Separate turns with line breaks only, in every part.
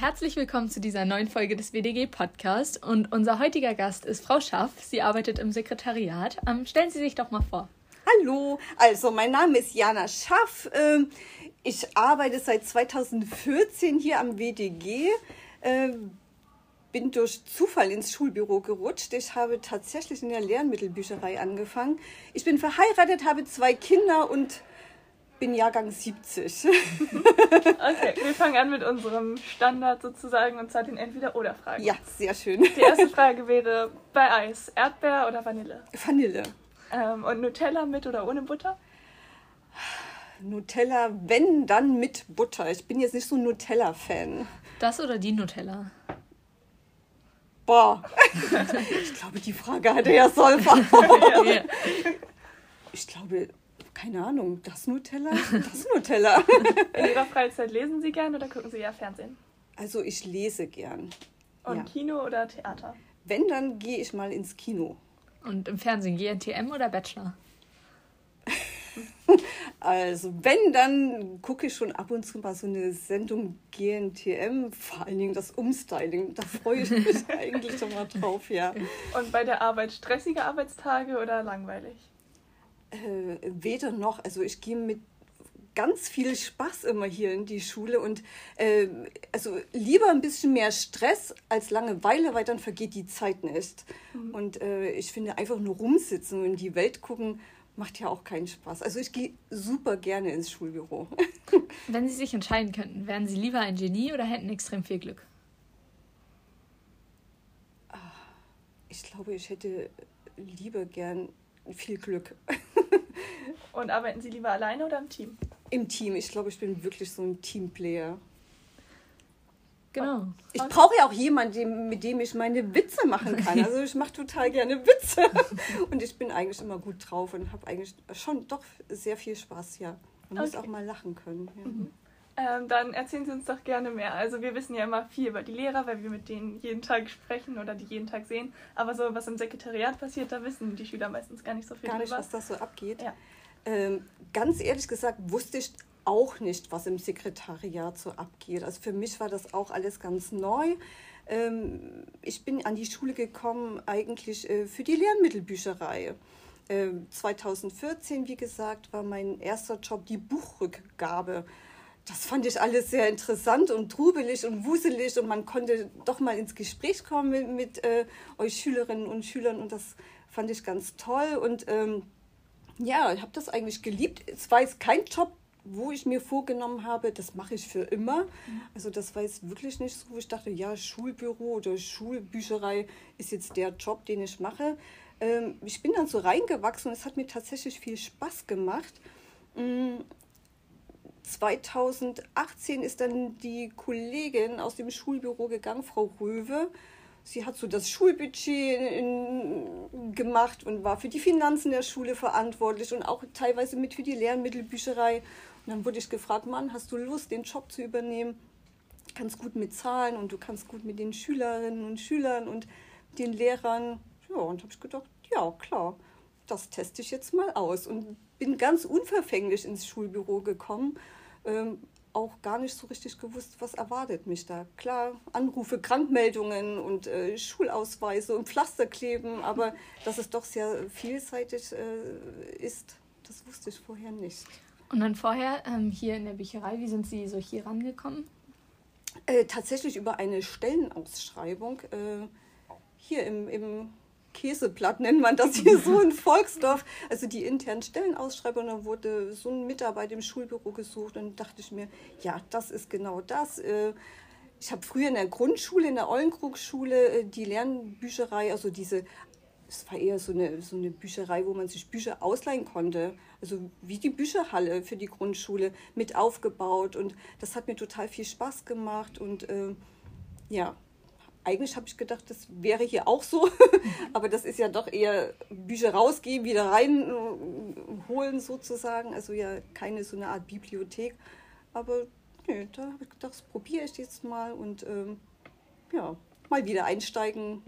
herzlich willkommen zu dieser neuen Folge des WDG Podcast. Und unser heutiger Gast ist Frau Schaff. Sie arbeitet im Sekretariat. Ähm, stellen Sie sich doch mal vor.
Hallo, also mein Name ist Jana Schaff. Ähm, ich arbeite seit 2014 hier am WDG. Ähm, bin durch Zufall ins Schulbüro gerutscht. Ich habe tatsächlich in der Lernmittelbücherei angefangen. Ich bin verheiratet, habe zwei Kinder und bin Jahrgang 70.
okay, wir fangen an mit unserem Standard sozusagen und zwar den Entweder-Oder-Fragen.
Ja, sehr schön.
Die erste Frage wäre bei Eis: Erdbeer oder Vanille?
Vanille.
Ähm, und Nutella mit oder ohne Butter?
Nutella, wenn, dann mit Butter. Ich bin jetzt nicht so ein Nutella-Fan.
Das oder die Nutella?
Boah, ich glaube, die Frage hatte ja Solver. ja. Ich glaube, keine Ahnung, das Nutella, das Nutella.
In Ihrer Freizeit lesen Sie gern oder gucken Sie ja Fernsehen?
Also ich lese gern.
Und ja. Kino oder Theater?
Wenn, dann gehe ich mal ins Kino.
Und im Fernsehen GNTM oder Bachelor?
Also, wenn, dann gucke ich schon ab und zu mal so eine Sendung GNTM, vor allen Dingen das Umstyling. Da freue ich mich eigentlich schon mal drauf, ja.
Und bei der Arbeit stressige Arbeitstage oder langweilig?
Äh, weder noch. Also, ich gehe mit ganz viel Spaß immer hier in die Schule und äh, also lieber ein bisschen mehr Stress als Langeweile, weil dann vergeht die Zeit nicht. Mhm. Und äh, ich finde einfach nur rumsitzen und in die Welt gucken macht ja auch keinen Spaß. Also ich gehe super gerne ins Schulbüro.
Wenn Sie sich entscheiden könnten, wären Sie lieber ein Genie oder hätten extrem viel Glück?
Ah, ich glaube, ich hätte lieber gern viel Glück.
Und arbeiten Sie lieber alleine oder im Team?
Im Team. Ich glaube, ich bin wirklich so ein Teamplayer.
Genau.
Ich brauche ja auch jemanden, mit dem ich meine Witze machen kann. Also ich mache total gerne Witze. Und ich bin eigentlich immer gut drauf und habe eigentlich schon doch sehr viel Spaß, ja. Man okay. muss auch mal lachen können. Ja.
Mhm. Ähm, dann erzählen Sie uns doch gerne mehr. Also wir wissen ja immer viel über die Lehrer, weil wir mit denen jeden Tag sprechen oder die jeden Tag sehen. Aber so, was im Sekretariat passiert, da wissen die Schüler meistens gar nicht so viel
Gar nicht, drüber. was das so abgeht. Ja. Ähm, ganz ehrlich gesagt wusste ich auch nicht, was im Sekretariat so abgeht. Also für mich war das auch alles ganz neu. Ähm, ich bin an die Schule gekommen eigentlich äh, für die Lernmittelbücherei. 2014, ähm, wie gesagt, war mein erster Job die Buchrückgabe. Das fand ich alles sehr interessant und trubelig und wuselig und man konnte doch mal ins Gespräch kommen mit, mit äh, euch Schülerinnen und Schülern und das fand ich ganz toll und ähm, ja, ich habe das eigentlich geliebt. Es war jetzt kein Job, wo ich mir vorgenommen habe, das mache ich für immer. Mhm. Also das war jetzt wirklich nicht so, wo ich dachte, ja, Schulbüro oder Schulbücherei ist jetzt der Job, den ich mache. Ähm, ich bin dann so reingewachsen und es hat mir tatsächlich viel Spaß gemacht. 2018 mm, ist dann die Kollegin aus dem Schulbüro gegangen, Frau Röwe. Sie hat so das Schulbudget in, gemacht und war für die Finanzen der Schule verantwortlich und auch teilweise mit für die Lernmittelbücherei. Und dann wurde ich gefragt, Mann, hast du Lust, den Job zu übernehmen? Du kannst gut mit Zahlen und du kannst gut mit den Schülerinnen und Schülern und den Lehrern. Ja, und habe ich gedacht, ja, klar, das teste ich jetzt mal aus. Und bin ganz unverfänglich ins Schulbüro gekommen. Ähm, auch gar nicht so richtig gewusst, was erwartet mich da. Klar, Anrufe, Krankmeldungen und äh, Schulausweise und Pflasterkleben, aber dass es doch sehr vielseitig äh, ist, das wusste ich vorher nicht.
Und dann vorher ähm, hier in der Bücherei, wie sind Sie so hier rangekommen?
Äh, tatsächlich über eine Stellenausschreibung äh, hier im, im Käseblatt nennt man das hier so in Volksdorf. Also die internen Stellenausschreibungen, da wurde so ein Mitarbeiter im Schulbüro gesucht und dachte ich mir, ja, das ist genau das. Äh, ich habe früher in der Grundschule, in der Ollenkrugschule, äh, die Lernbücherei, also diese es war eher so eine, so eine Bücherei, wo man sich Bücher ausleihen konnte. Also wie die Bücherhalle für die Grundschule mit aufgebaut. Und das hat mir total viel Spaß gemacht. Und äh, ja, eigentlich habe ich gedacht, das wäre hier auch so. Aber das ist ja doch eher Bücher rausgeben, wieder reinholen äh, sozusagen. Also ja, keine so eine Art Bibliothek. Aber nee, da habe ich gedacht, das probiere ich jetzt mal und ähm, ja, mal wieder einsteigen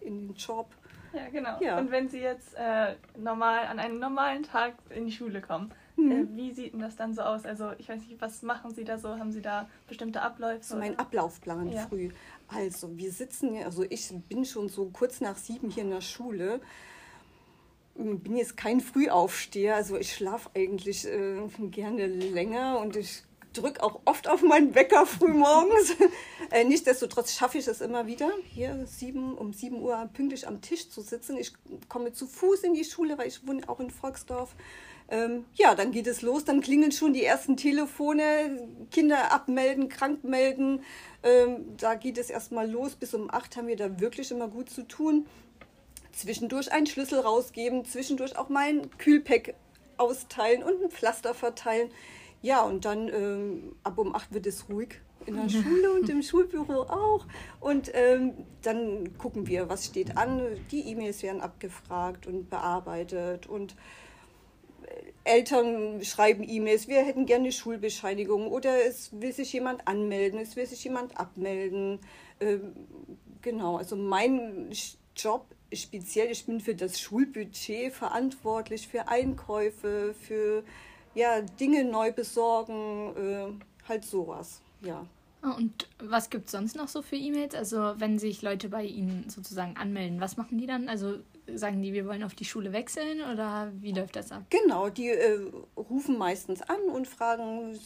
in den Job.
Ja, genau. Ja. Und wenn Sie jetzt äh, normal an einem normalen Tag in die Schule kommen, Mhm. Äh, wie sieht denn das dann so aus? Also ich weiß nicht, was machen Sie da so? Haben Sie da bestimmte Abläufe?
So mein Ablaufplan ja. früh. Also wir sitzen, also ich bin schon so kurz nach sieben hier in der Schule. Bin jetzt kein Frühaufsteher, also ich schlafe eigentlich äh, gerne länger und ich drücke auch oft auf meinen Wecker früh morgens. äh, nichtsdestotrotz schaffe ich es immer wieder, hier sieben, um 7 Uhr pünktlich am Tisch zu sitzen. Ich komme zu Fuß in die Schule, weil ich wohne auch in Volksdorf. Ähm, ja, dann geht es los, dann klingeln schon die ersten Telefone, Kinder abmelden, krank melden. Ähm, da geht es erstmal los. Bis um 8 haben wir da wirklich immer gut zu tun. Zwischendurch einen Schlüssel rausgeben, zwischendurch auch mein Kühlpack austeilen und ein Pflaster verteilen. Ja, und dann ähm, ab um acht wird es ruhig in der Schule und im Schulbüro auch. Und ähm, dann gucken wir, was steht an. Die E-Mails werden abgefragt und bearbeitet und Eltern schreiben E-Mails, wir hätten gerne eine Schulbescheinigung oder es will sich jemand anmelden, es will sich jemand abmelden. Ähm, genau, also mein Job speziell, ich bin für das Schulbudget verantwortlich, für Einkäufe, für ja, Dinge neu besorgen, äh, halt sowas, ja.
Ah, und was gibt es sonst noch so für E-Mails? Also wenn sich Leute bei Ihnen sozusagen anmelden, was machen die dann? Also sagen die, wir wollen auf die Schule wechseln oder wie läuft das ab?
Genau, die äh, rufen meistens an und fragen,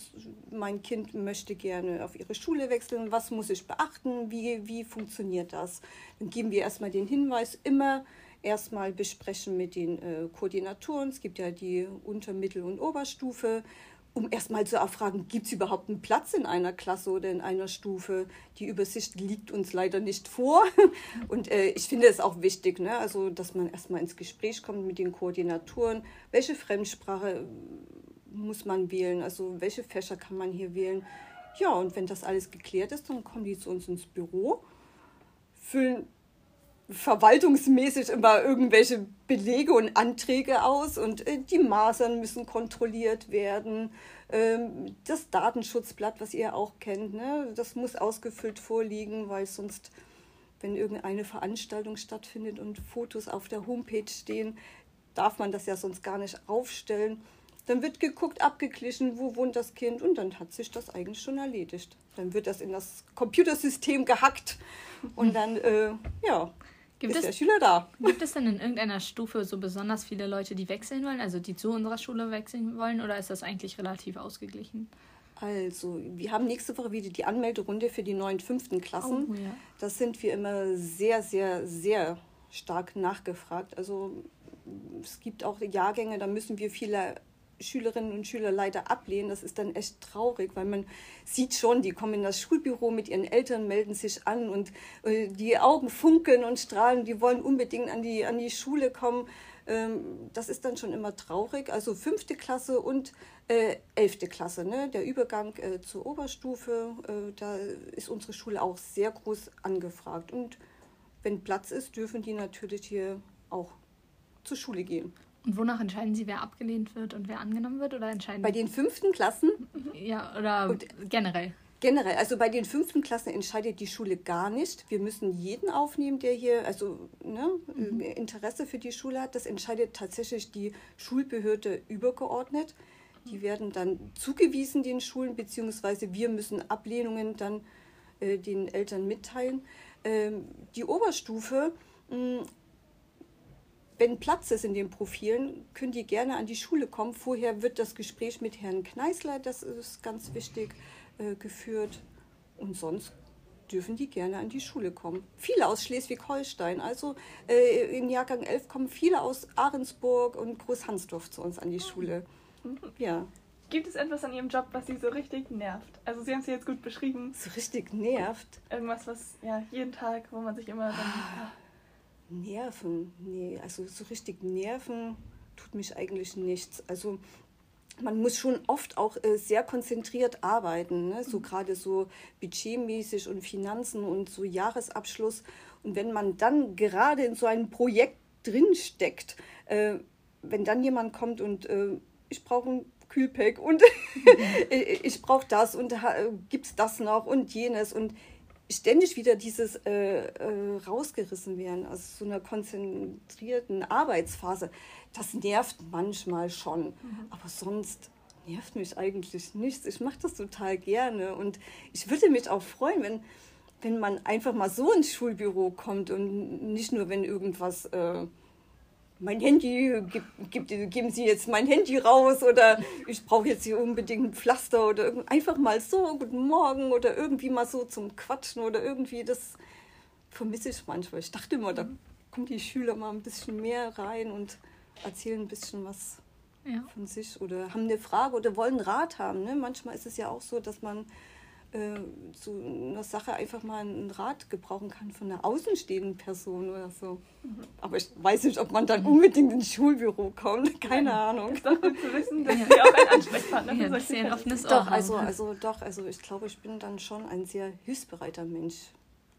mein Kind möchte gerne auf ihre Schule wechseln, was muss ich beachten, wie, wie funktioniert das? Dann geben wir erstmal den Hinweis, immer erstmal besprechen mit den äh, Koordinatoren. Es gibt ja die Unter-, Mittel- und Oberstufe, um erstmal zu erfragen, gibt es überhaupt einen Platz in einer Klasse oder in einer Stufe? Die Übersicht liegt uns leider nicht vor. Und äh, ich finde es auch wichtig, ne? also, dass man erstmal ins Gespräch kommt mit den Koordinatoren. Welche Fremdsprache muss man wählen? Also welche Fächer kann man hier wählen? Ja, und wenn das alles geklärt ist, dann kommen die zu uns ins Büro, füllen verwaltungsmäßig immer irgendwelche Belege und Anträge aus und äh, die Masern müssen kontrolliert werden. Ähm, das Datenschutzblatt, was ihr auch kennt, ne, das muss ausgefüllt vorliegen, weil sonst, wenn irgendeine Veranstaltung stattfindet und Fotos auf der Homepage stehen, darf man das ja sonst gar nicht aufstellen. Dann wird geguckt, abgeglichen, wo wohnt das Kind und dann hat sich das eigentlich schon erledigt. Dann wird das in das Computersystem gehackt und dann, äh, ja, Gibt ist es, der Schüler da.
Gibt es denn in irgendeiner Stufe so besonders viele Leute, die wechseln wollen, also die zu unserer Schule wechseln wollen, oder ist das eigentlich relativ ausgeglichen?
Also, wir haben nächste Woche wieder die Anmelderunde für die neuen fünften Klassen. Oh, ja. Das sind wir immer sehr, sehr, sehr stark nachgefragt. Also, es gibt auch Jahrgänge, da müssen wir viele Schülerinnen und Schüler leider ablehnen. Das ist dann echt traurig, weil man sieht schon, die kommen in das Schulbüro mit ihren Eltern, melden sich an und äh, die Augen funkeln und strahlen, die wollen unbedingt an die, an die Schule kommen. Ähm, das ist dann schon immer traurig. Also fünfte Klasse und äh, elfte Klasse, ne? der Übergang äh, zur Oberstufe, äh, da ist unsere Schule auch sehr groß angefragt. Und wenn Platz ist, dürfen die natürlich hier auch zur Schule gehen.
Und wonach entscheiden Sie, wer abgelehnt wird und wer angenommen wird? Oder entscheiden
bei den fünften Klassen?
Ja, oder und generell?
Generell, also bei den fünften Klassen entscheidet die Schule gar nicht. Wir müssen jeden aufnehmen, der hier also ne, mhm. Interesse für die Schule hat. Das entscheidet tatsächlich die Schulbehörde übergeordnet. Die werden dann zugewiesen den Schulen, beziehungsweise wir müssen Ablehnungen dann äh, den Eltern mitteilen. Ähm, die Oberstufe mh, wenn Platz ist in den Profilen, können die gerne an die Schule kommen. Vorher wird das Gespräch mit Herrn Kneißler, das ist ganz wichtig, äh, geführt. Und sonst dürfen die gerne an die Schule kommen. Viele aus Schleswig-Holstein, also äh, in Jahrgang 11 kommen viele aus Ahrensburg und Großhansdorf zu uns an die Schule. Ja.
Gibt es etwas an Ihrem Job, was Sie so richtig nervt? Also Sie haben es jetzt gut beschrieben.
So richtig nervt?
Irgendwas, was ja jeden Tag, wo man sich immer dann...
Nerven, nee, also so richtig nerven tut mich eigentlich nichts. Also man muss schon oft auch äh, sehr konzentriert arbeiten, ne? so mhm. gerade so budgetmäßig und Finanzen und so Jahresabschluss. Und wenn man dann gerade in so einem Projekt drin steckt, äh, wenn dann jemand kommt und äh, ich brauche ein Kühlpack und ich brauche das und äh, gibt es das noch und jenes und ständig wieder dieses äh, äh, rausgerissen werden aus so einer konzentrierten Arbeitsphase, das nervt manchmal schon. Mhm. Aber sonst nervt mich eigentlich nichts. Ich mache das total gerne und ich würde mich auch freuen, wenn, wenn man einfach mal so ins Schulbüro kommt und nicht nur, wenn irgendwas... Äh, mein Handy, gib, gib, geben Sie jetzt mein Handy raus oder ich brauche jetzt hier unbedingt ein Pflaster oder einfach mal so, guten Morgen oder irgendwie mal so zum Quatschen oder irgendwie, das vermisse ich manchmal. Ich dachte immer, da kommen die Schüler mal ein bisschen mehr rein und erzählen ein bisschen was ja. von sich oder haben eine Frage oder wollen Rat haben. Ne? Manchmal ist es ja auch so, dass man äh, zu einer Sache einfach mal einen Rat gebrauchen kann von einer außenstehenden Person oder so. Mhm. Aber ich weiß nicht, ob man dann unbedingt ins Schulbüro kommt. Keine ja, Ahnung. Ist doch gut zu wissen, dass ja. Sie auch ein Ansprechpartner ja, ein offenes Ohr Doch, also, also doch, also ich glaube, ich bin dann schon ein sehr hilfsbereiter Mensch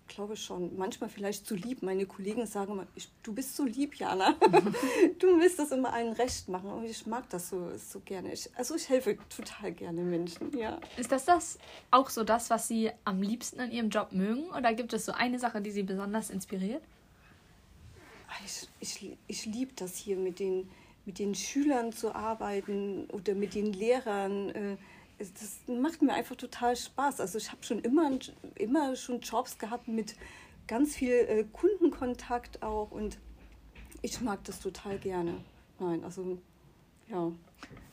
glaube schon. Manchmal vielleicht zu lieb. Meine Kollegen sagen immer, ich, du bist so lieb, Jana. du willst das immer allen recht machen. Und ich mag das so, so gerne. Ich, also ich helfe total gerne Menschen, ja.
Ist das, das auch so das, was Sie am liebsten an Ihrem Job mögen? Oder gibt es so eine Sache, die Sie besonders inspiriert?
Ich, ich, ich liebe das hier mit den, mit den Schülern zu arbeiten oder mit den Lehrern. Äh, das macht mir einfach total Spaß. Also ich habe schon immer, immer schon Jobs gehabt mit ganz viel äh, Kundenkontakt auch und ich mag das total gerne. Nein, also ja.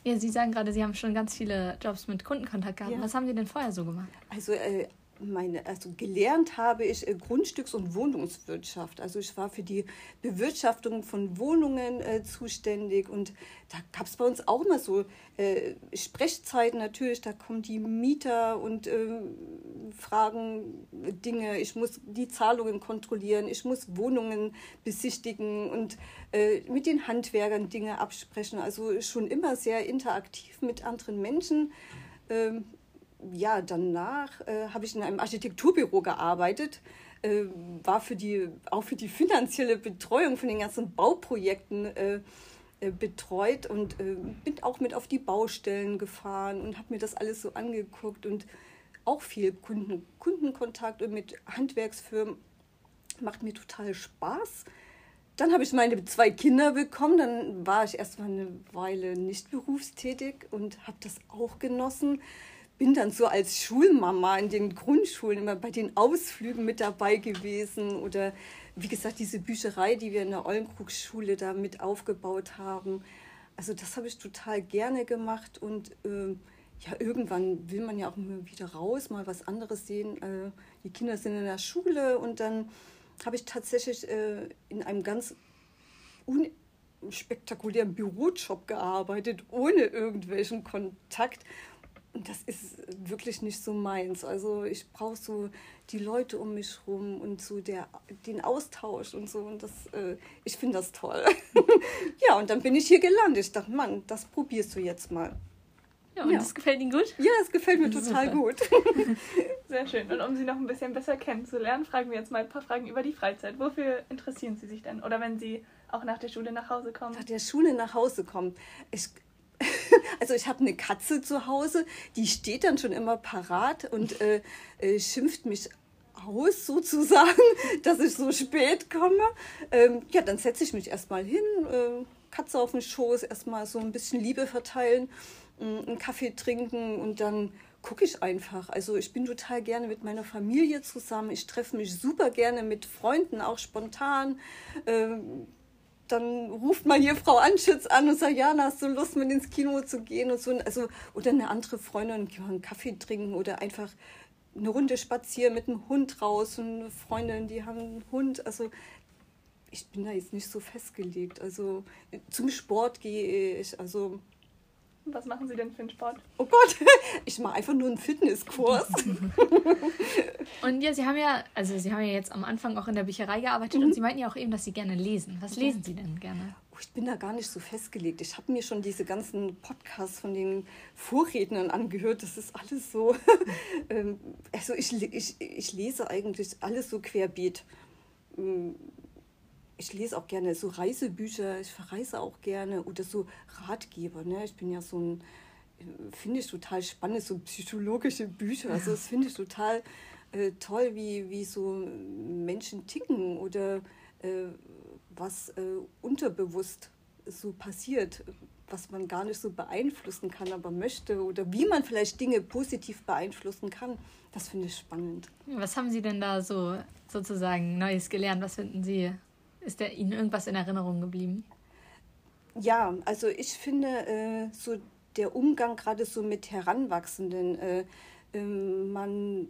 Ja, Sie sagen gerade, Sie haben schon ganz viele Jobs mit Kundenkontakt gehabt. Ja. Was haben Sie denn vorher so gemacht?
Also äh, meine, also gelernt habe ich äh, Grundstücks- und Wohnungswirtschaft. Also ich war für die Bewirtschaftung von Wohnungen äh, zuständig und da gab es bei uns auch immer so äh, Sprechzeiten natürlich. Da kommen die Mieter und äh, fragen Dinge. Ich muss die Zahlungen kontrollieren, ich muss Wohnungen besichtigen und äh, mit den Handwerkern Dinge absprechen. Also schon immer sehr interaktiv mit anderen Menschen. Ja, danach äh, habe ich in einem Architekturbüro gearbeitet, äh, war für die, auch für die finanzielle Betreuung von den ganzen Bauprojekten äh, äh betreut und äh, bin auch mit auf die Baustellen gefahren und habe mir das alles so angeguckt und auch viel Kunden, Kundenkontakt und mit Handwerksfirmen. Macht mir total Spaß. Dann habe ich meine zwei Kinder bekommen. Dann war ich erst mal eine Weile nicht berufstätig und habe das auch genossen bin dann so als Schulmama in den Grundschulen immer bei den Ausflügen mit dabei gewesen oder wie gesagt diese Bücherei, die wir in der Ollenkrugsschule da mit aufgebaut haben. Also das habe ich total gerne gemacht und äh, ja, irgendwann will man ja auch mal wieder raus, mal was anderes sehen. Äh, die Kinder sind in der Schule und dann habe ich tatsächlich äh, in einem ganz unspektakulären Bürojob gearbeitet, ohne irgendwelchen Kontakt das ist wirklich nicht so meins. Also ich brauche so die Leute um mich rum und so der, den Austausch und so. Und das, äh, ich finde das toll. ja, und dann bin ich hier gelandet. Ich dachte, Mann, das probierst du jetzt mal.
Ja, und ja. das gefällt Ihnen gut?
Ja, es gefällt mir total Super. gut.
Sehr schön. Und um Sie noch ein bisschen besser kennenzulernen, fragen wir jetzt mal ein paar Fragen über die Freizeit. Wofür interessieren Sie sich denn? Oder wenn Sie auch nach der Schule nach Hause kommen?
Nach der Schule nach Hause kommen. Ich, also ich habe eine Katze zu Hause, die steht dann schon immer parat und äh, äh, schimpft mich aus sozusagen, dass ich so spät komme. Ähm, ja, dann setze ich mich erstmal hin, äh, Katze auf den Schoß, erstmal so ein bisschen Liebe verteilen, äh, einen Kaffee trinken und dann gucke ich einfach. Also ich bin total gerne mit meiner Familie zusammen. Ich treffe mich super gerne mit Freunden, auch spontan. Ähm, dann ruft mal hier Frau Anschütz an und sagt, ja, hast du Lust, mit ins Kino zu gehen und so. Also, oder eine andere Freundin, einen Kaffee trinken oder einfach eine Runde spazieren mit einem Hund raus und eine Freundin, die haben einen Hund. Also ich bin da jetzt nicht so festgelegt. Also zum Sport gehe ich. Also
was machen Sie denn für einen Sport?
Oh Gott, ich mache einfach nur einen Fitnesskurs.
und ja, Sie haben ja, also Sie haben ja jetzt am Anfang auch in der Bücherei gearbeitet mhm. und Sie meinten ja auch eben, dass Sie gerne lesen. Was lesen Sie denn gerne?
Oh, ich bin da gar nicht so festgelegt. Ich habe mir schon diese ganzen Podcasts von den Vorrednern angehört. Das ist alles so. Ähm, also ich, ich, ich lese eigentlich alles so querbeet mm, ich lese auch gerne so Reisebücher, ich verreise auch gerne oder so Ratgeber. Ne? Ich bin ja so ein, finde ich total spannend, so psychologische Bücher. Also das finde ich total äh, toll, wie, wie so Menschen ticken oder äh, was äh, unterbewusst so passiert, was man gar nicht so beeinflussen kann, aber möchte oder wie man vielleicht Dinge positiv beeinflussen kann. Das finde ich spannend.
Was haben Sie denn da so sozusagen Neues gelernt? Was finden Sie, ist der, Ihnen irgendwas in Erinnerung geblieben?
Ja, also ich finde äh, so der Umgang gerade so mit Heranwachsenden, äh, äh, man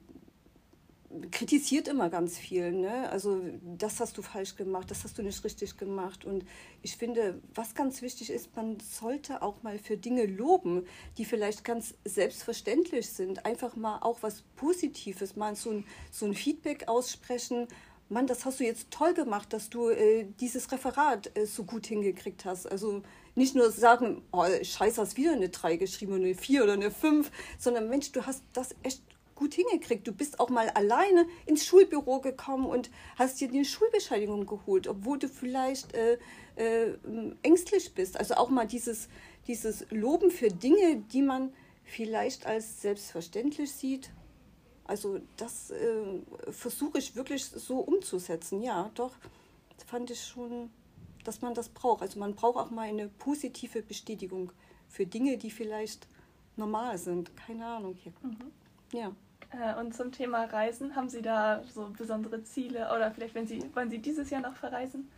kritisiert immer ganz viel. Ne? Also das hast du falsch gemacht, das hast du nicht richtig gemacht. Und ich finde, was ganz wichtig ist, man sollte auch mal für Dinge loben, die vielleicht ganz selbstverständlich sind. Einfach mal auch was Positives, mal so ein, so ein Feedback aussprechen. Mann, das hast du jetzt toll gemacht, dass du äh, dieses Referat äh, so gut hingekriegt hast. Also nicht nur sagen, oh, scheiße, hast wieder eine 3 geschrieben oder eine 4 oder eine 5, sondern Mensch, du hast das echt gut hingekriegt. Du bist auch mal alleine ins Schulbüro gekommen und hast dir die Schulbescheinigung geholt, obwohl du vielleicht äh, äh, ängstlich bist. Also auch mal dieses, dieses Loben für Dinge, die man vielleicht als selbstverständlich sieht. Also das äh, versuche ich wirklich so umzusetzen. Ja, doch, fand ich schon, dass man das braucht. Also man braucht auch mal eine positive Bestätigung für Dinge, die vielleicht normal sind. Keine Ahnung. Hier. Mhm.
Ja. Äh, und zum Thema Reisen, haben Sie da so besondere Ziele oder vielleicht, wenn Sie, wollen Sie dieses Jahr noch verreisen?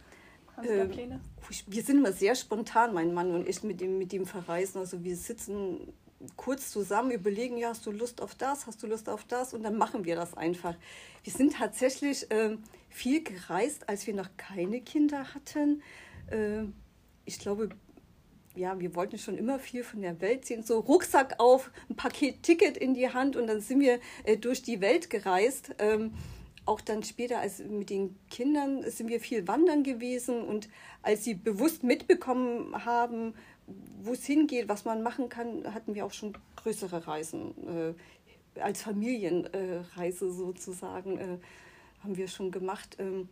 Haben Sie
da ähm, Pläne? Wir sind immer sehr spontan, mein Mann und ich, mit dem, mit dem Verreisen. Also wir sitzen kurz zusammen, überlegen, ja, hast du Lust auf das, hast du Lust auf das und dann machen wir das einfach. Wir sind tatsächlich äh, viel gereist, als wir noch keine Kinder hatten. Äh, ich glaube, ja, wir wollten schon immer viel von der Welt sehen. So Rucksack auf, ein Paket Ticket in die Hand und dann sind wir äh, durch die Welt gereist. Ähm, auch dann später als mit den Kindern sind wir viel wandern gewesen und als sie bewusst mitbekommen haben, wo es hingeht, was man machen kann, hatten wir auch schon größere Reisen äh, als Familienreise sozusagen äh, haben wir schon gemacht. Ähm,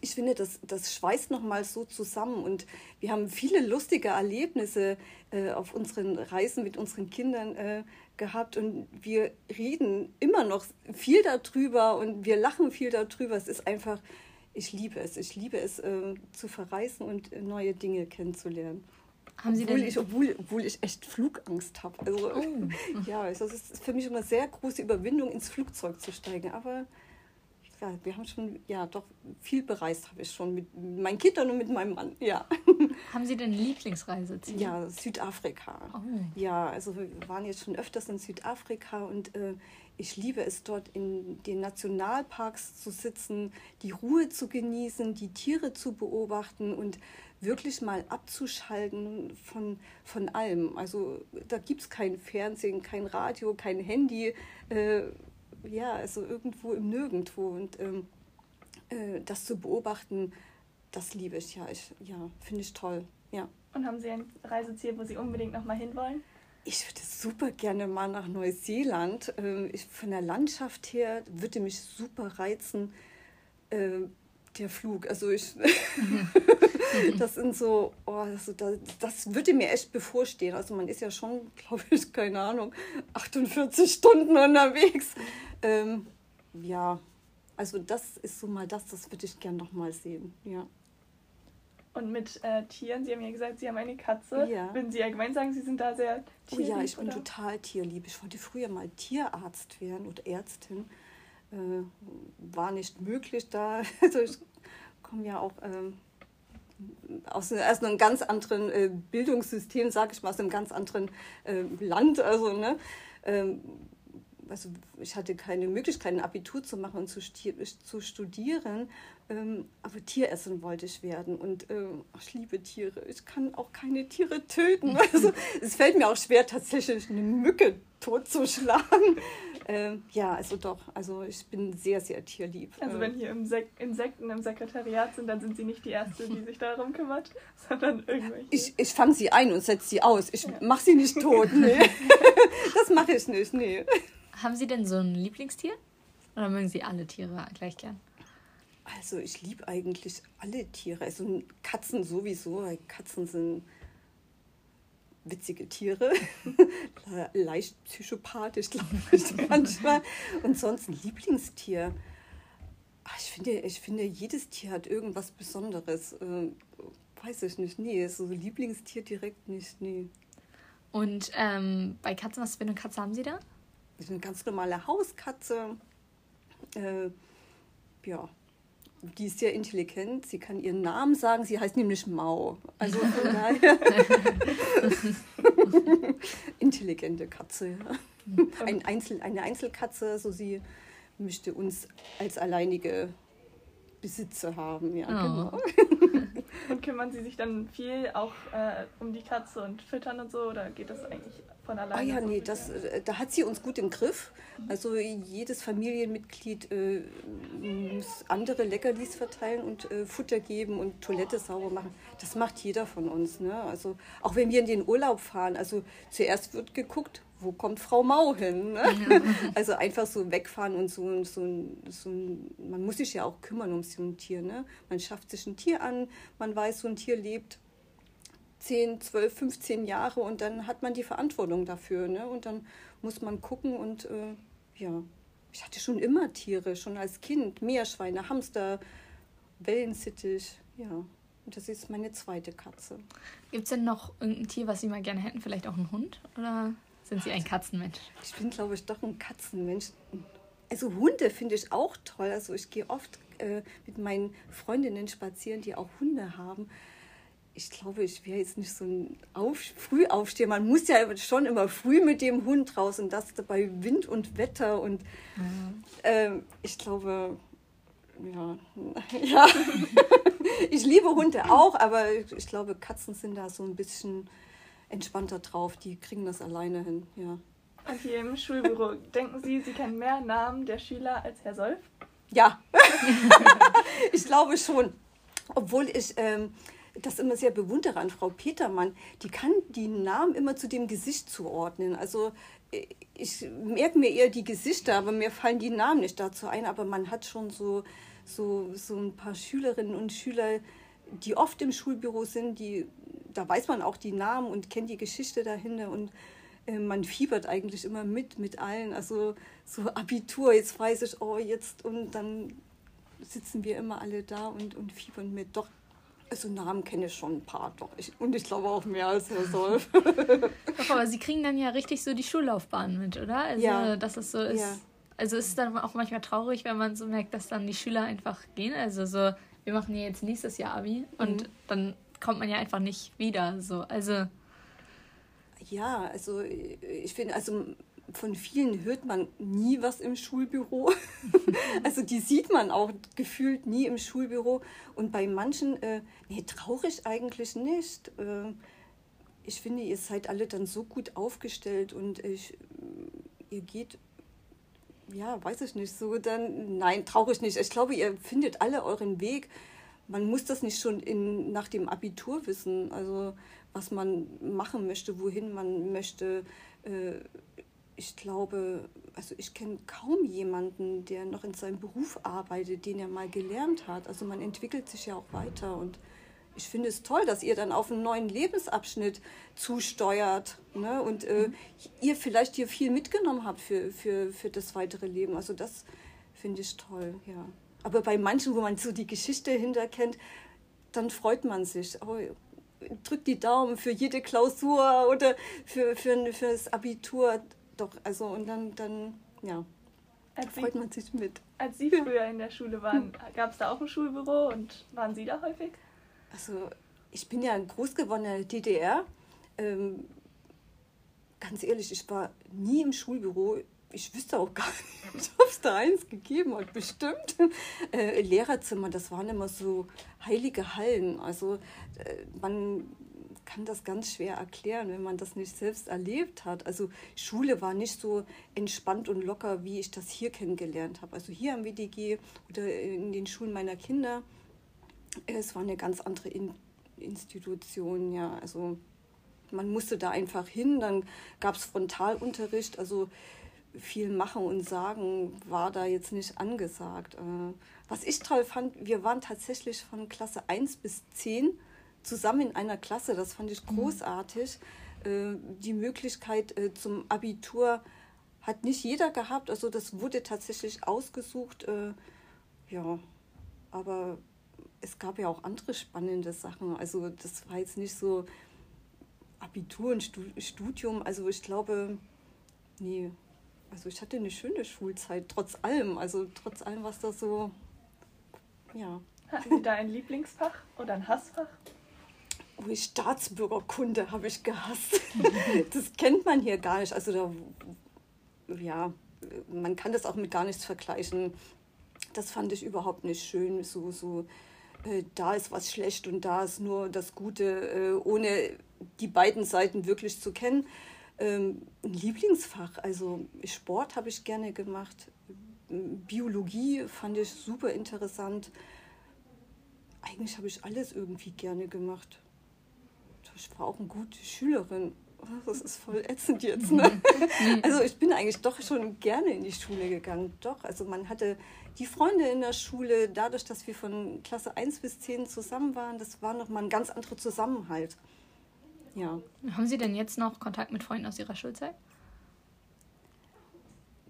ich finde, das, das schweißt nochmal so zusammen und wir haben viele lustige Erlebnisse äh, auf unseren Reisen mit unseren Kindern äh, gehabt und wir reden immer noch viel darüber und wir lachen viel darüber. Es ist einfach, ich liebe es. Ich liebe es äh, zu verreisen und neue Dinge kennenzulernen. Haben Sie obwohl, ich, obwohl, obwohl ich echt Flugangst habe. Also, oh. ja, es ist für mich immer eine sehr große Überwindung, ins Flugzeug zu steigen. Aber ja, wir haben schon, ja, doch viel bereist habe ich schon mit meinen Kindern und mit meinem Mann, ja.
Haben Sie denn Lieblingsreiseziel?
Ja, Südafrika. Oh. Ja, also wir waren jetzt schon öfters in Südafrika und äh, ich liebe es dort in den Nationalparks zu sitzen, die Ruhe zu genießen, die Tiere zu beobachten und wirklich mal abzuschalten von, von allem. Also da gibt es kein Fernsehen, kein Radio, kein Handy. Äh, ja, also irgendwo im Nirgendwo. Und ähm, äh, das zu beobachten, das liebe ich ja. Ich, ja, finde ich toll. Ja.
Und haben Sie ein Reiseziel, wo Sie unbedingt noch mal hinwollen?
Ich würde super gerne mal nach Neuseeland. Ähm, ich, von der Landschaft her würde mich super reizen. Äh, der Flug. Also ich, das sind so, oh, also das, das würde mir echt bevorstehen. Also man ist ja schon, glaube ich, keine Ahnung, 48 Stunden unterwegs. Ähm, ja, also das ist so mal das, das würde ich gerne noch mal sehen, ja.
Und mit äh, Tieren, Sie haben ja gesagt, Sie haben eine Katze. Ja. Würden Sie allgemein sagen, Sie sind da sehr
tierlieb? Oh ja, ich bin oder? total tierlieb. Ich wollte früher mal Tierarzt werden oder Ärztin. Äh, war nicht möglich da. Also ich komme ja auch ähm, aus, aus einem ganz anderen äh, Bildungssystem, sage ich mal, aus einem ganz anderen äh, Land. Also, ne? Ähm, also ich hatte keine Möglichkeit, ein Abitur zu machen und zu, zu studieren, ähm, aber Tieressen wollte ich werden und ähm, ich liebe Tiere. Ich kann auch keine Tiere töten. Also es fällt mir auch schwer, tatsächlich eine Mücke totzuschlagen. Ähm, ja, also doch, also ich bin sehr, sehr tierlieb.
Also wenn hier im Sek Insekten im Sekretariat sind, dann sind Sie nicht die Erste, die sich darum kümmert, sondern irgendwelche.
Ich, ich fange sie ein und setze sie aus. Ich ja. mache sie nicht tot. Nee. das mache ich nicht, nee.
Haben Sie denn so ein Lieblingstier? Oder mögen Sie alle Tiere gleich gern?
Also ich liebe eigentlich alle Tiere. Also Katzen sowieso. Katzen sind witzige Tiere, leicht psychopathisch, glaube ich manchmal. Und sonst ein Lieblingstier. Ach, ich, finde, ich finde, jedes Tier hat irgendwas Besonderes. Äh, weiß ich nicht, nee, so Lieblingstier direkt nicht, nee.
Und ähm, bei Katzen, was für eine Katze haben Sie da?
Das ist eine ganz normale Hauskatze. Äh, ja, die ist sehr intelligent. Sie kann ihren Namen sagen. Sie heißt nämlich Mau. Also von daher. Intelligente Katze. Ja. Ein Einzel, eine Einzelkatze. Also sie möchte uns als alleinige Besitzer haben. Ja, oh. genau.
Und kümmern Sie sich dann viel auch äh, um die Katze und füttern und so? Oder geht das eigentlich von alleine?
Ah ja, nee, das, äh, da hat sie uns gut im Griff. Also jedes Familienmitglied äh, muss andere Leckerlis verteilen und äh, Futter geben und Toilette sauber machen. Das macht jeder von uns. Ne? Also auch wenn wir in den Urlaub fahren, also zuerst wird geguckt, wo kommt Frau Mau hin? Ne? Ja. Also einfach so wegfahren und so, so, so man muss sich ja auch kümmern um so ein Tier. Ne? Man schafft sich ein Tier an, man weiß, so ein Tier lebt 10, 12, 15 Jahre und dann hat man die Verantwortung dafür. Ne? Und dann muss man gucken und äh, ja, ich hatte schon immer Tiere, schon als Kind, Meerschweine, Hamster, Wellensittich, ja. Und das ist meine zweite Katze.
Gibt es denn noch irgendein Tier, was Sie mal gerne hätten? Vielleicht auch ein Hund? Oder sind Sie ein Katzenmensch?
Ich bin, glaube ich, doch ein Katzenmensch. Also Hunde finde ich auch toll. Also ich gehe oft äh, mit meinen Freundinnen spazieren, die auch Hunde haben ich glaube, ich wäre jetzt nicht so ein Auf Frühaufsteher. Man muss ja schon immer früh mit dem Hund raus und das bei Wind und Wetter. Und mhm. ähm, ich glaube, ja, ja. ich liebe Hunde auch, aber ich glaube, Katzen sind da so ein bisschen entspannter drauf. Die kriegen das alleine hin, ja.
Und hier im Schulbüro, denken Sie, Sie kennen mehr Namen der Schüler als Herr Solf?
Ja, ich glaube schon. Obwohl ich ähm, das immer sehr bewundere an Frau Petermann. Die kann die Namen immer zu dem Gesicht zuordnen. Also äh, ich merke mir eher die Gesichter, aber mir fallen die Namen nicht dazu ein. Aber man hat schon so, so, so ein paar Schülerinnen und Schüler, die oft im Schulbüro sind, die, da weiß man auch die Namen und kennt die Geschichte dahinter und äh, man fiebert eigentlich immer mit, mit allen. Also so Abitur, jetzt weiß ich, oh, jetzt und dann sitzen wir immer alle da und, und fiebern mit. Doch, also Namen kenne ich schon ein paar, doch. Ich, und ich glaube auch mehr als Herr Solf.
doch, aber Sie kriegen dann ja richtig so die Schullaufbahn mit, oder? Also, ja. dass es so ist. Ja. Also ist es dann auch manchmal traurig, wenn man so merkt, dass dann die Schüler einfach gehen. Also so, wir machen ja jetzt nächstes Jahr Abi und mhm. dann kommt man ja einfach nicht wieder. So, also.
Ja, also ich finde, also von vielen hört man nie was im Schulbüro. also die sieht man auch gefühlt nie im Schulbüro. Und bei manchen, äh, nee, traurig eigentlich nicht. Äh, ich finde, ihr seid alle dann so gut aufgestellt und ich, ihr geht, ja, weiß ich nicht, so dann, nein, traurig nicht. Ich glaube, ihr findet alle euren Weg. Man muss das nicht schon in, nach dem Abitur wissen, also was man machen möchte, wohin man möchte. Äh, ich glaube, also ich kenne kaum jemanden, der noch in seinem Beruf arbeitet, den er mal gelernt hat. Also man entwickelt sich ja auch weiter und ich finde es toll, dass ihr dann auf einen neuen Lebensabschnitt zusteuert ne? und äh, mhm. ihr vielleicht hier viel mitgenommen habt für, für, für das weitere Leben. Also das finde ich toll, ja. Aber bei manchen, wo man so die Geschichte hinterkennt, dann freut man sich. Oh, drückt die Daumen für jede Klausur oder für, für, für das Abitur doch, also und dann, dann ja, als freut Sie, man sich mit.
Als Sie früher in der Schule waren, gab es da auch ein Schulbüro und waren Sie da häufig?
Also ich bin ja groß geworden in der DDR. Ähm, ganz ehrlich, ich war nie im Schulbüro. Ich wüsste auch gar nicht, ob es da eins gegeben hat. Bestimmt. Äh, Lehrerzimmer, das waren immer so heilige Hallen. Also äh, man kann das ganz schwer erklären, wenn man das nicht selbst erlebt hat. Also Schule war nicht so entspannt und locker, wie ich das hier kennengelernt habe. Also hier am WDG oder in den Schulen meiner Kinder, es war eine ganz andere in Institution, ja. Also man musste da einfach hin, dann gab es Frontalunterricht, also viel machen und sagen war da jetzt nicht angesagt. Äh, was ich toll fand, wir waren tatsächlich von Klasse 1 bis 10 zusammen in einer Klasse. Das fand ich mhm. großartig. äh, die Möglichkeit äh, zum Abitur hat nicht jeder gehabt. Also das wurde tatsächlich ausgesucht. Äh, ja, aber es gab ja auch andere spannende Sachen. Also das war jetzt nicht so Abitur und Studium. Also ich glaube, nee, also ich hatte eine schöne Schulzeit, trotz allem. Also trotz allem, was da so, ja.
Hatten Sie da ein Lieblingsfach oder ein Hassfach?
Oh, Staatsbürgerkunde habe ich gehasst. das kennt man hier gar nicht. Also da, ja, man kann das auch mit gar nichts vergleichen. Das fand ich überhaupt nicht schön. So, so, äh, da ist was schlecht und da ist nur das Gute, äh, ohne die beiden Seiten wirklich zu kennen. Ähm, ein Lieblingsfach, also Sport habe ich gerne gemacht. Biologie fand ich super interessant. Eigentlich habe ich alles irgendwie gerne gemacht ich war auch eine gute Schülerin. Das ist voll ätzend jetzt. Ne? Also ich bin eigentlich doch schon gerne in die Schule gegangen. Doch, also man hatte die Freunde in der Schule, dadurch, dass wir von Klasse 1 bis 10 zusammen waren, das war nochmal ein ganz anderer Zusammenhalt. Ja.
Haben Sie denn jetzt noch Kontakt mit Freunden aus Ihrer Schulzeit?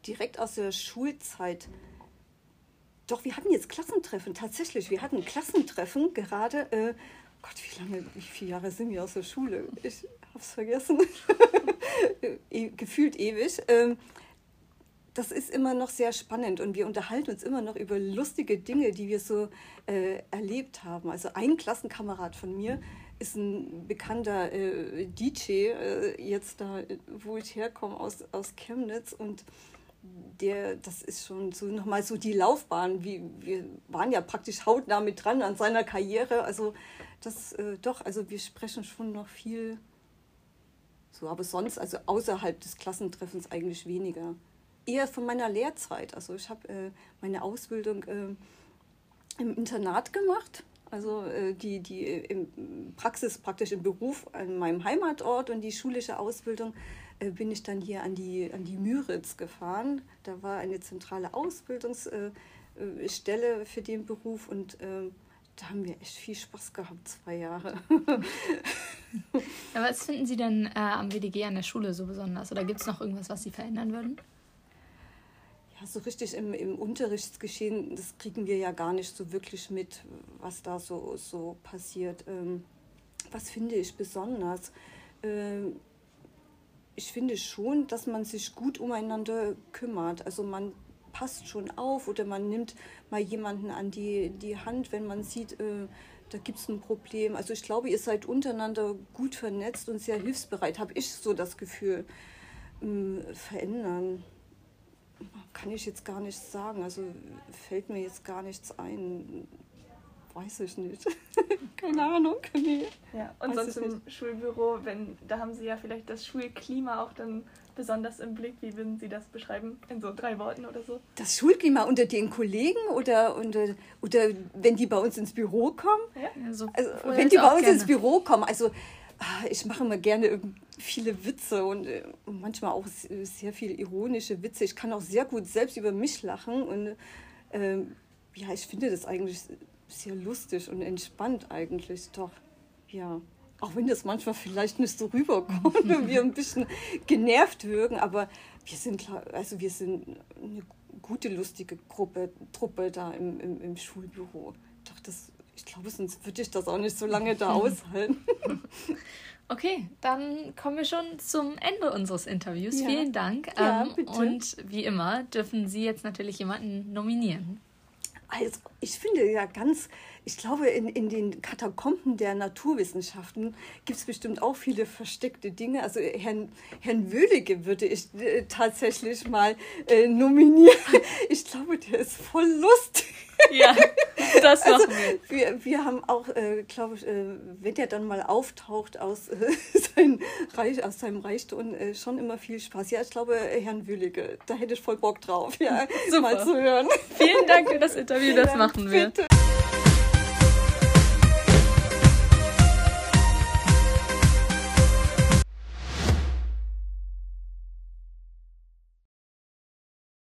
Direkt aus der Schulzeit. Doch, wir hatten jetzt Klassentreffen, tatsächlich. Wir hatten Klassentreffen gerade. Äh, Gott, wie lange, wie viele Jahre sind wir aus der Schule? Ich habe es vergessen. E, gefühlt ewig. Ähm, das ist immer noch sehr spannend und wir unterhalten uns immer noch über lustige Dinge, die wir so äh, erlebt haben. Also ein Klassenkamerad von mir ist ein bekannter äh, DJ, äh, jetzt da, wo ich herkomme, aus, aus Chemnitz und der, das ist schon so nochmal so die Laufbahn. Wie, wir waren ja praktisch hautnah mit dran an seiner Karriere. Also das äh, doch, also wir sprechen schon noch viel so, aber sonst, also außerhalb des Klassentreffens eigentlich weniger. Eher von meiner Lehrzeit. Also ich habe äh, meine Ausbildung äh, im Internat gemacht. Also äh, die, die im Praxis praktisch im Beruf an meinem Heimatort und die schulische Ausbildung äh, bin ich dann hier an die, an die Müritz gefahren. Da war eine zentrale Ausbildungsstelle äh, für den Beruf und äh, da haben wir echt viel Spaß gehabt, zwei Jahre.
Aber was finden Sie denn äh, am WDG an der Schule so besonders? Oder gibt es noch irgendwas, was Sie verändern würden?
Ja, so richtig im, im Unterrichtsgeschehen, das kriegen wir ja gar nicht so wirklich mit, was da so, so passiert. Ähm, was finde ich besonders? Ähm, ich finde schon, dass man sich gut umeinander kümmert. Also man passt schon auf oder man nimmt mal jemanden an die, die Hand, wenn man sieht, äh, da gibt es ein Problem. Also ich glaube, ihr seid untereinander gut vernetzt und sehr hilfsbereit, habe ich so das Gefühl. Ähm, verändern kann ich jetzt gar nicht sagen. Also fällt mir jetzt gar nichts ein. Weiß ich nicht. Keine Ahnung. Nee.
Ja, und Weiß sonst im Schulbüro, wenn, da haben Sie ja vielleicht das Schulklima auch dann besonders im Blick? Wie würden Sie das beschreiben? In so drei Worten oder so?
Das Schulklima unter den Kollegen oder, unter, oder wenn die bei uns ins Büro kommen? Ja, so also, wenn die bei uns gerne. ins Büro kommen, also ah, ich mache immer gerne viele Witze und äh, manchmal auch sehr viel ironische Witze. Ich kann auch sehr gut selbst über mich lachen und ähm, ja, ich finde das eigentlich sehr lustig und entspannt eigentlich doch. Ja auch wenn das manchmal vielleicht nicht so rüberkommt und wir ein bisschen genervt wirken, aber wir sind, also wir sind eine gute, lustige Gruppe, Truppe da im, im, im Schulbüro. Doch das, ich glaube, sonst würde ich das auch nicht so lange da aushalten.
Okay, dann kommen wir schon zum Ende unseres Interviews. Ja. Vielen Dank. Ja, ähm. Und wie immer dürfen Sie jetzt natürlich jemanden nominieren.
Also ich finde ja ganz, ich glaube, in, in den Katakomben der Naturwissenschaften gibt es bestimmt auch viele versteckte Dinge. Also Herrn, Herrn Wöhlige würde ich äh, tatsächlich mal äh, nominieren. Ich glaube, der ist voll lustig. Ja, das also, machen also, wir. wir. Wir haben auch, äh, glaube ich, äh, wenn der dann mal auftaucht aus, äh, sein Reich, aus seinem Reichtum, äh, schon immer viel Spaß. Ja, ich glaube, Herrn Wüllige, da hätte ich voll Bock drauf, ja, mal zu hören.
Vielen Dank für das Interview, das machen wir. Bitte.